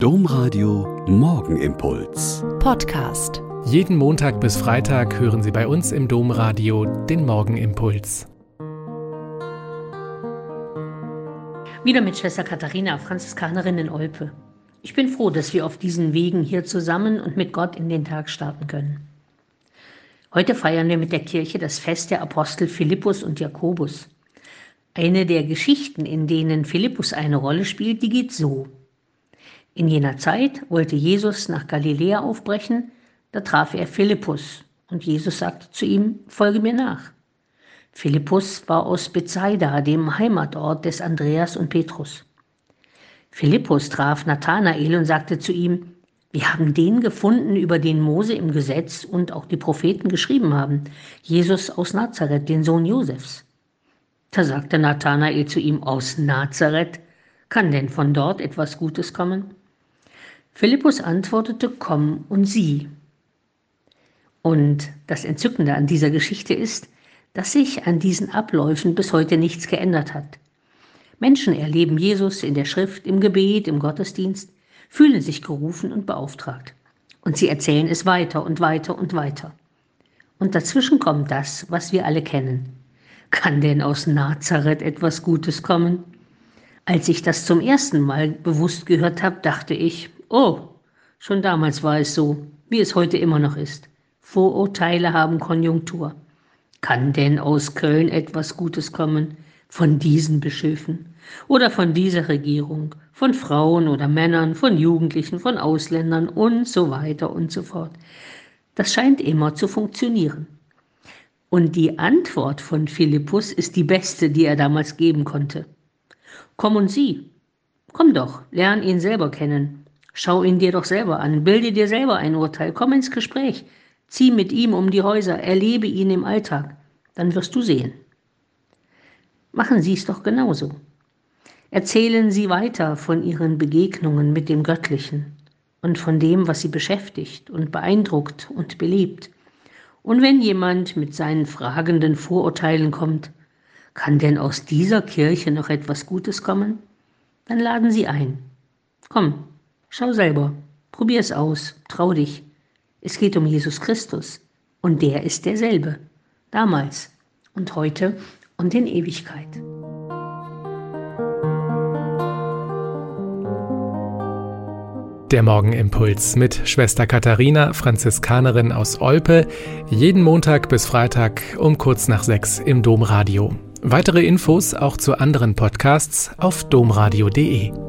Domradio Morgenimpuls. Podcast. Jeden Montag bis Freitag hören Sie bei uns im Domradio den Morgenimpuls. Wieder mit Schwester Katharina, Franziskanerin in Olpe. Ich bin froh, dass wir auf diesen Wegen hier zusammen und mit Gott in den Tag starten können. Heute feiern wir mit der Kirche das Fest der Apostel Philippus und Jakobus. Eine der Geschichten, in denen Philippus eine Rolle spielt, die geht so. In jener Zeit wollte Jesus nach Galiläa aufbrechen, da traf er Philippus und Jesus sagte zu ihm, folge mir nach. Philippus war aus Bethsaida, dem Heimatort des Andreas und Petrus. Philippus traf Nathanael und sagte zu ihm, wir haben den gefunden, über den Mose im Gesetz und auch die Propheten geschrieben haben, Jesus aus Nazareth, den Sohn Josefs. Da sagte Nathanael zu ihm, aus Nazareth, kann denn von dort etwas Gutes kommen? Philippus antwortete, komm und sieh. Und das Entzückende an dieser Geschichte ist, dass sich an diesen Abläufen bis heute nichts geändert hat. Menschen erleben Jesus in der Schrift, im Gebet, im Gottesdienst, fühlen sich gerufen und beauftragt. Und sie erzählen es weiter und weiter und weiter. Und dazwischen kommt das, was wir alle kennen. Kann denn aus Nazareth etwas Gutes kommen? Als ich das zum ersten Mal bewusst gehört habe, dachte ich, oh, schon damals war es so, wie es heute immer noch ist. Vorurteile haben Konjunktur. Kann denn aus Köln etwas Gutes kommen? Von diesen Bischöfen oder von dieser Regierung, von Frauen oder Männern, von Jugendlichen, von Ausländern und so weiter und so fort. Das scheint immer zu funktionieren. Und die Antwort von Philippus ist die beste, die er damals geben konnte. Komm und sieh. Komm doch, lern ihn selber kennen. Schau ihn dir doch selber an, bilde dir selber ein Urteil, komm ins Gespräch, zieh mit ihm um die Häuser, erlebe ihn im Alltag, dann wirst du sehen. Machen Sie es doch genauso. Erzählen Sie weiter von Ihren Begegnungen mit dem Göttlichen und von dem, was Sie beschäftigt und beeindruckt und belebt. Und wenn jemand mit seinen fragenden Vorurteilen kommt, kann denn aus dieser Kirche noch etwas Gutes kommen? Dann laden Sie ein. Komm, schau selber, probier es aus, trau dich. Es geht um Jesus Christus und der ist derselbe, damals und heute und in Ewigkeit. Der Morgenimpuls mit Schwester Katharina, Franziskanerin aus Olpe, jeden Montag bis Freitag um kurz nach sechs im Domradio. Weitere Infos auch zu anderen Podcasts auf domradio.de.